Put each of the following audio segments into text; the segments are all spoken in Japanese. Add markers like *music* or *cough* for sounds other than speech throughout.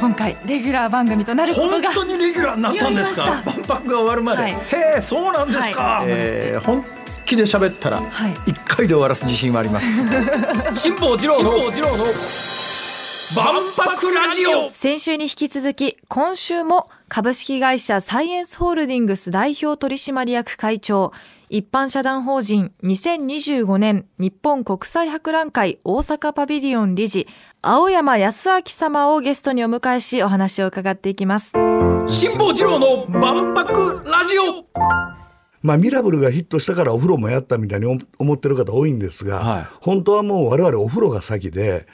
今回レギュラー番組となること本が当にレギュラーになったんですか？万博が終わるまで、はい。へえそうなんですか、はい。えー本気で喋ったらはい。一回で終わらす自信はあります。*laughs* 辛坊治郎の万博ラジオ。先週に引き続き今週も株式会社サイエンスホールディングス代表取締役会長一般社団法人2025年日本国際博覧会大阪パビリオン理事青山康明様をゲストにお迎えしお話を伺っていきます。辛坊治郎の万博ラジオ。まあ、ミラブルがヒットしたからお風呂もやったみたいに思思ってる方多いんですが、はい。本当はもう我々お風呂が先で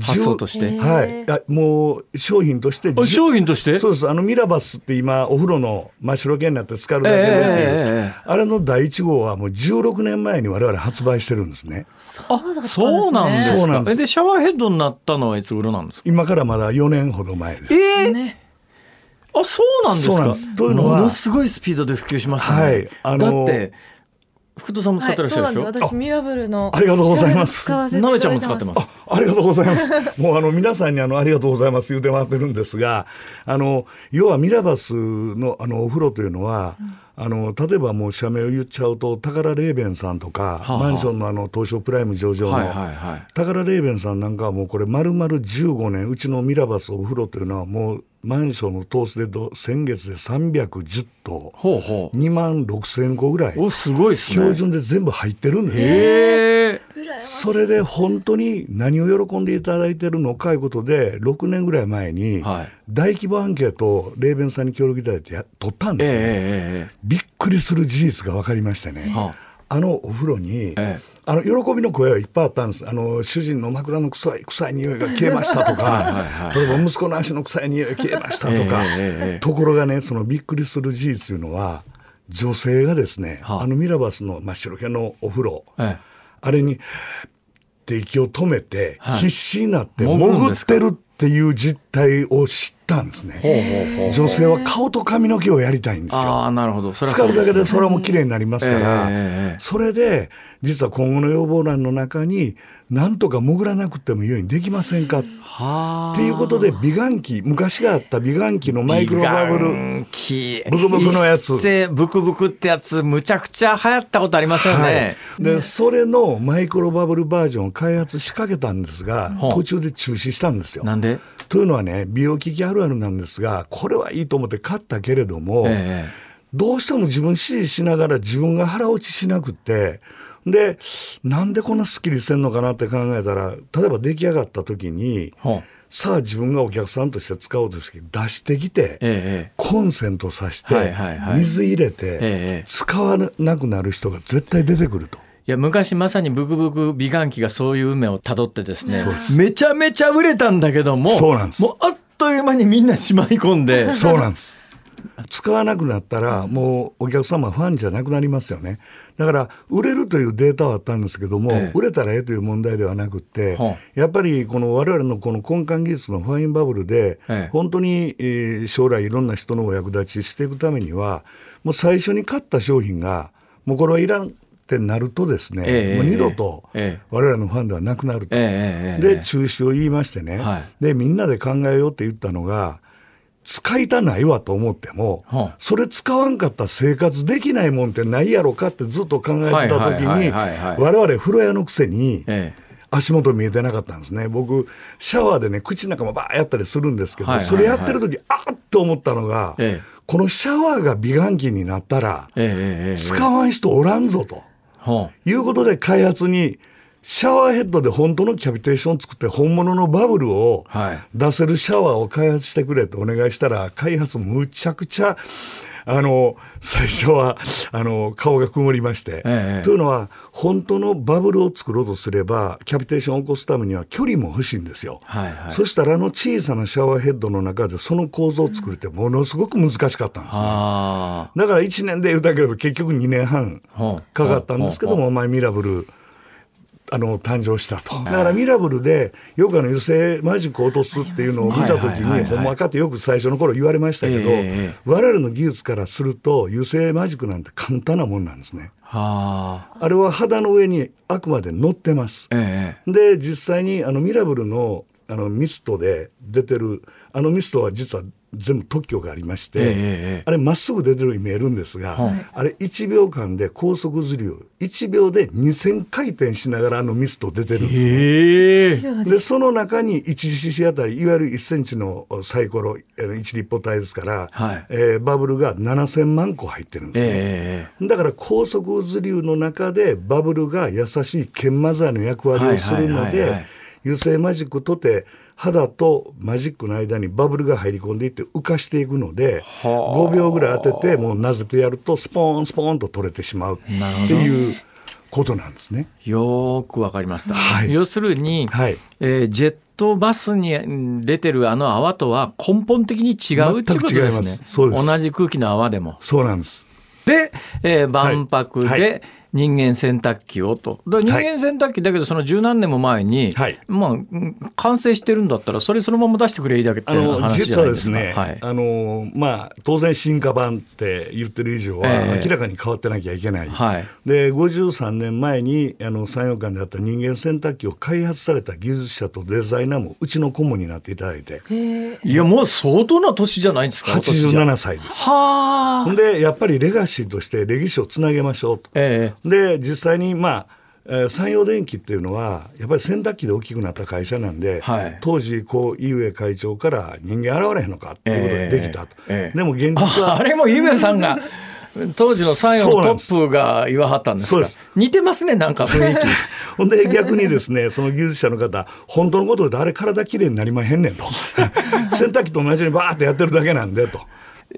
発想として。はい、あもう商品としてあ商品として？そうですあのミラバスって今お風呂の真っ白系になって浸かるだけで。ええええあれの第1号はもう16年前に我々発売してるんですね。そうだったんですね。そうなんですか？そうなんです。えでシャワーヘッドになったのはいつ頃なんですか？今からまだ4年ほど前です。えーね。あそうなんですか？そうなんです。というのはものすごいスピードで普及しましたね、はい。あのだって福田さんも使ってらっしゃるでしょ、はい、そうなんです。私ミラブルのありがとうございます。なめちゃんも使ってます。ありがとうございます。もうあの皆さんにあのありがとうございます言うてもらってるんですが、あの要はミラバスのあのお風呂というのは、あの例えばもう社名を言っちゃうと宝レーベンさんとか、はあマンションのあの東証プライム上場の、はいはいはい。宝レーベンさんなんかはもうこれ丸々15年うちのミラバスお風呂というのはもうマンションのトースでど先月で310棟。ほうほう。2万6千個ぐらい。おすごいですね。標準で全部入ってるんです。よ。それで本当に何を喜んでいただいてるのかいうことで6年ぐらい前にはい。大規模アンケートをレーベンさんに協力いただいてや取ったんええですね、ええ。びっくりする事実が分かりましてね、はあのお風呂に、ええ。あの喜びの声はいっぱいあったんです。あの主人の枕の臭い臭い匂いが消えましたとか例えば息子の足の臭い匂いが消えましたとか、えところがねそのびっくりする事実というのは女性がですね、はあ。あのミラバスの真っ白系のお風呂、ええ。あれにって息を止めて、はい。必死になって潜ってるっていう実態を知ったんですね。女性は顔と髪の毛をやりたいんですあよ。あなるほど。それは使うだけでそれはもう綺麗になりますから、ええええそれで実は今後の要望欄の中になんとか潜らなくてもいいようにできませんか？っはあ。ていうことで美顔器昔があった美顔器のマイクロバブル。ブクブクのやつ。ブクブクってやつむちゃくちゃ流行ったことありますよね、はい、でそれのマイクロバブルバージョンを開発しかけたんですが途中で中止したんですよ。なんで？というのはね美容機器あるあるなんですがこれはいいと思って買ったけれども、えどうしても自分指示しながら自分が腹落ちしなくてでなんでこんなすっきりしてんのかなって考えたら例えば出来上がった時にさあ自分がお客さんとして使おうとして出してきて、ええコンセントさして、はいはいはい。水入れて、ええ。使わなくなる人が絶対出てくると。いや昔まさにブクブク美顔器がそういう運命をたどってですねめちゃめちゃ売れたんだけどもそうなんです。もうあっという間にみんなしまい込んでそうなんです。使わなくなったらもうお客様ファンじゃなくなりますよね。だから売れるというデータはあったんですけども、ええ。売れたらええという問題ではなくって、はやっぱりこの我々のこの根幹技術のファインバブルで、ええ。本当に、えー将来いろんな人のお役立ちしていくためにはもう最初に買った商品がもうこれはいらんってなるとですね、ええもう二度とええ。我々のファンではなくなると。ええええええ。で中止を言いましてね、はい。でみんなで考えようって言ったのが使いたないわと思っても、はあ。それ使わんかったら生活できないもんってないやろかってずっと考えてた時に我々風呂屋のくせにええ。足元見えてなかったんですね。僕シャワーでね口の中もバーやったりするんですけど、はいはいはい。それやってる時あっと思ったのが、ええ。このシャワーが美顔器になったら使わん人おらんぞと。ほいうことで開発にシャワーヘッドで本当のキャビテーションを作って本物のバブルをはい。出せるシャワーを開発してくれとお願いしたら開発むちゃくちゃあの最初はあの顔が曇りまして、ええというのは本当のバブルを作ろうとすればキャビテーションを起こすためには距離も欲しいんですよ。はいはい。そしたらあの小さなシャワーヘッドの中でその構造を作るってものすごく難しかったんですね。あだから1年で言うたけど結局2年半かかったんですけども、まあ、ミラブルあの誕生したと。だからミラブルでよくあの油性マジックを落とすっていうのを見た時にほんまかってよく最初の頃言われましたけど、ええええ我々の技術からすると油性マジックなんて簡単なもんなんですね。はあ。あれは肌の上にあくまで乗ってます。ええ。で実際にあのミラブルのあのミストで出てるあのミストは実は全部特許がありまして、ええあれまっすぐ出てるように見えるんですが、あれ1秒間で高速ずりを1秒で2000回転しながらあのミスト出てるんですね。で。その中に 1cc あたりいわゆる1センチのサイコロえー1立方体ですから、はい。えーバブルが7000万個入ってるんですね。ええだから高速渦流の中でバブルが優しい研磨剤の役割をするのはいはいはいはいで油性マジックとて肌とマジックの間にバブルが入り込んでいって浮かしていくので5秒ぐらい当ててもうなぜてやるとスポーンスポーンと取れてしまうっていうことなんですね。よーくわかりました、はい。要するに、はい。えージェットバスにうん出てるあの泡とは根本的に違うってことでますすねす。同じ空気の泡でも。そうなんです。で、えー万博はで人間洗濯機をと。で人間洗濯機だけどその十何年も前に、はいまあうん完成してるんだったらそれそのまま出してくれいいだけっていう話じ実はゃないでか。ですすね、はい。あのまあ、当然進化版って言ってる以上はええ明らかに変わってなきゃいけない、はいで53年前にあの産業館であった人間洗濯機を開発された技術者とデザイナーもうちの顧問になっていただいていやもう相当な年じゃないですか。お年じゃ87歳です。はあ。ほんでやっぱりレガシーとして歴史をつなげましょうと。えで実際にまあえー山陽電機っていうのはやっぱり洗濯機で大きくなった会社なんで、はい。当時こう井上会長から人間現れへんのかっていうことでできたと、ええええ。でも現実えあはれもゆめさんが *laughs* 当時の産業のトップが言わはったんですか？そうです。似てますねなんか雰囲気。*laughs* ほんで逆にですねその技術者の方本当のことであれ体きれいになりまへんねんと。*laughs* 洗濯機と同じようにバーってやってるだけなんでと。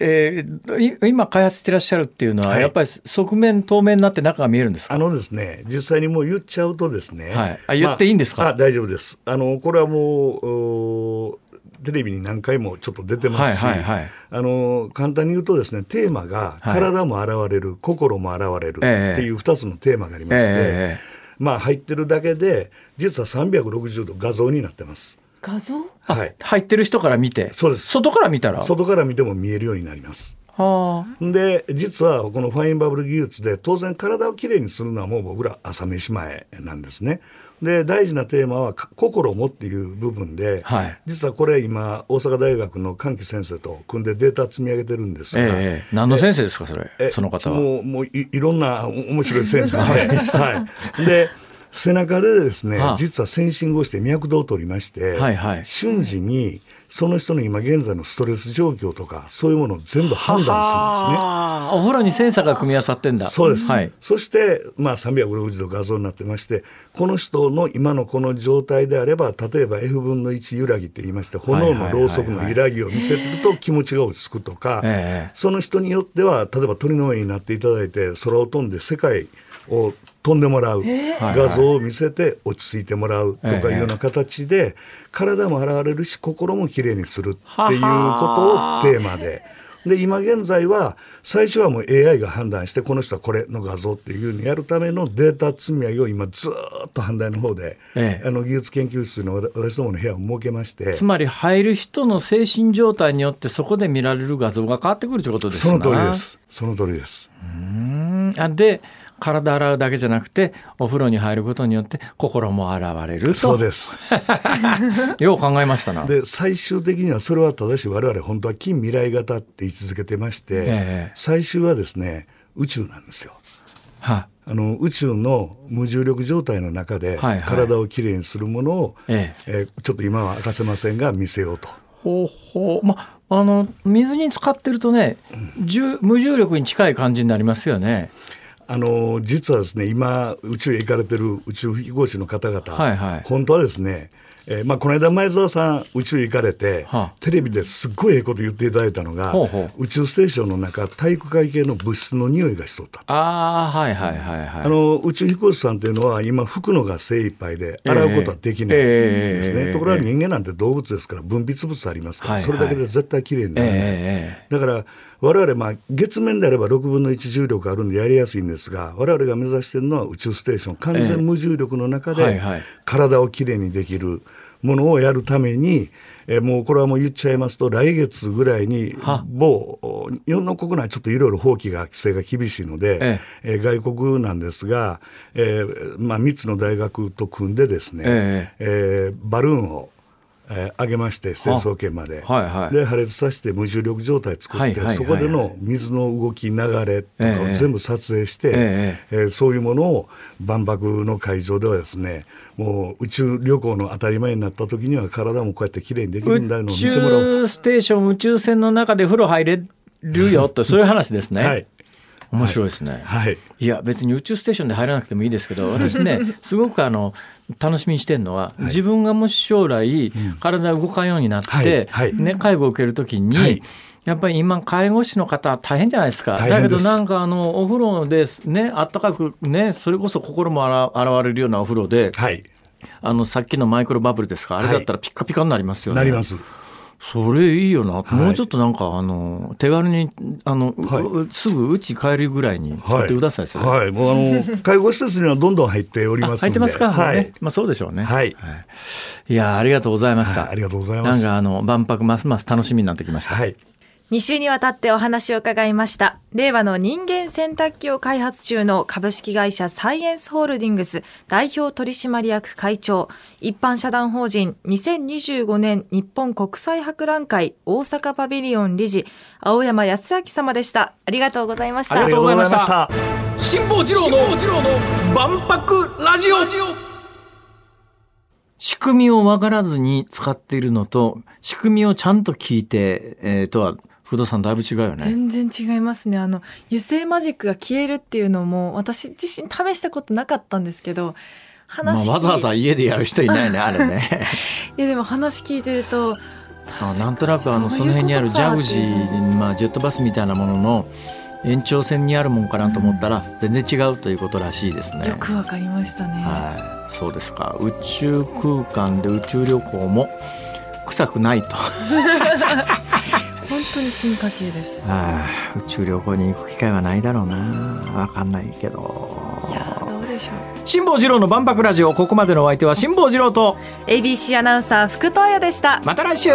えーい今開発してらっしゃるっていうのは、はい。やっぱり側面透明になって中が見えるんですか？あのですね、実際にもう言っちゃうとですね。はい。あ言っていいんですか？まああ大丈夫です。あの、これはもう、おテレビに何回もちょっと出てますし、はいはいはい。あの、簡単に言うとですね、テーマがはい。体も現れる、心も現れるええ。っていう2つのテーマがありまして、ええまあ入ってるだけで、実は360度画像になってます。画像？はい。入ってる人から見て？そうです。外から見たら？外から見ても見えるようになります。はで実はこのファインバブル技術で当然体をきれいにするのはもう僕ら朝飯前なんですね。で大事なテーマはか心もっていう部分で、はい。実はこれ今大阪大学の歓喜先生と組んでデータ積み上げてるんですあ、が、ええええ。何の先生ですかそれ？えその方は。もうもういいろんなお面白い先生で、*laughs* はい、で背中でですね、はあ実はセンシングをして脈動を取りまして、はいはい瞬時にその人の今現在のストレス状況とかそういうものを全部判断するんですね。ああお風呂にセンサーが組み合わさってんだ。そうです、はい。そして、まあ、360度画像になってましてこの人の今のこの状態であれば例えば F 分の1揺らぎって言いまして炎のろうそくの揺らぎを見せると気持ちが落ち着くとか、ええその人によっては例えば鳥の上になっていただいて空を飛んで世界を飛んでもらう画像を見せて落ち着いてもらうとかいうような形で体も現れるし心もきれいにするっていうことをテーマで。で今現在は最初はもう AI が判断してこの人はこれの画像っていうふうにやるためのデータ積み上げを今ずーっと阪大の方で、ええ。あの技術研究室の私どもの部屋を設けましてつまり入る人の精神状態によってそこで見られる画像が変わってくるということですな。その通りで。す。その通りです。うん。あで体洗うだけじゃなくてお風呂に入ることによって心も洗われると。そうです。*laughs* よう考えましたな。で最終的にはそれは正しい。我々本当は近未来型って言い続けてまして、ええ。最終はですね宇宙なんですよ。は。あの宇宙の無重力状態の中で体をきれいにするものを、ええ。ーちょっと今は明かせませんが見せようと。ほうほう。まあの水に浸かってるとね、重無重力に近い感じになりますよね。あの実はですね今宇宙へ行かれてる宇宙飛行士の方々、はいはい。本当はですね、えーまあ、この間前澤さん宇宙へ行かれて、はあ。テレビですっごいええこと言っていただいたのが宇宙ステーションの中体育会系の物質の匂いがしとった。と。ああはいはいはいはい。あの宇宙飛行士さんっていうのは今拭くのが精一杯で洗うことはできないんですね、ええところが人間なんて動物ですから分泌物ありますから、それだけで絶対きれいにならない、ええ。だから我々まあ月面であれば6分の1重力あるんでやりやすいんですが我々が目指しているのは宇宙ステーション完全無重力の中で体をきれいにできるものをやるために、えーもうこれはもう言っちゃいますと来月ぐらいには。某日本の国内ちょっといろいろ法規が規制が厳しいので、ええ。ー外国なんですが、えーまあ、3つの大学と組んでですね、え。えーバルーンを、えー上げまして成層圏まで、はいはい。で破裂させて無重力状態作って、そこでの水の動き流れとかええ。を全部撮影して、ええ。ーそういうものを万博の会場ではですねもう宇宙旅行の当たり前になった時には体もこうやってきれいにできるんだよのを宇見てもらおう宙ステーション宇宙船の中で風呂入れるよと *laughs* そういう話ですね。と。はい面白いですね。はい。い。や別に宇宙ステーションで入らなくてもいいですけど私ね *laughs* すごくあの楽しみにしてるのは、自分がもし将来体動かんようになって、はい。はい。ね、介護を受けるときに、はい。やっぱり今介護士の方大変じゃないですか。だけどなんかあのお風呂でねあったかくねそれこそ心もあら現れるようなお風呂ではい。あのさっきのマイクロバブルですか？あれだったらピッカピカになりますよね。なります。それいいよな、いもうちょっとなんかあの手軽にあの、うはいうすぐ家帰るぐらいに使ってください、それはい、もうあの *laughs* 介護施設にはどんどん入っておりあます。入ってますか、はい。ねまあそうでしょうね。はいい、やありがとうございました。はいありがとうございます。なんかあの万博ますます楽しみになってきました。はい。2週にわたってお話を伺いました。令和の人間洗濯機を開発中の株式会社サイエンスホールディングス代表取締役会長。一般社団法人2025年日本国際博覧会大阪パビリオン理事青山康明様でした。ありがとうございました。ありがとうございました。辛坊治郎の万博ラジオ。仕組みを分からずに使っているのと仕組みをちゃんと聞いて、えー、とは不動産だいぶ違うよね。全然違いますね。あの油性マジックが消えるっていうのも私自身試したことなかったんですけどまあ、話聞いわざわざ家でやる人いないね *laughs* あれね。いやでも話聞いてるとあなんとなくあのその辺にあるジャグジー、まあ、ジェットバスみたいなものの延長線にあるもんかなと思ったら全然違うということらしいですね。よくわかりましたね、はい、そうですか。宇宙空間で宇宙旅行も臭くないと。本 *laughs* 当に進化系です。ああ宇宙旅行に行く機会はないだろうな。わかんないけど。いやーどうでしょう。辛坊治郎の万博ラジオ。ここまでのお相手は辛坊治郎と。ABC アナウンサー福藤彩でした。また来週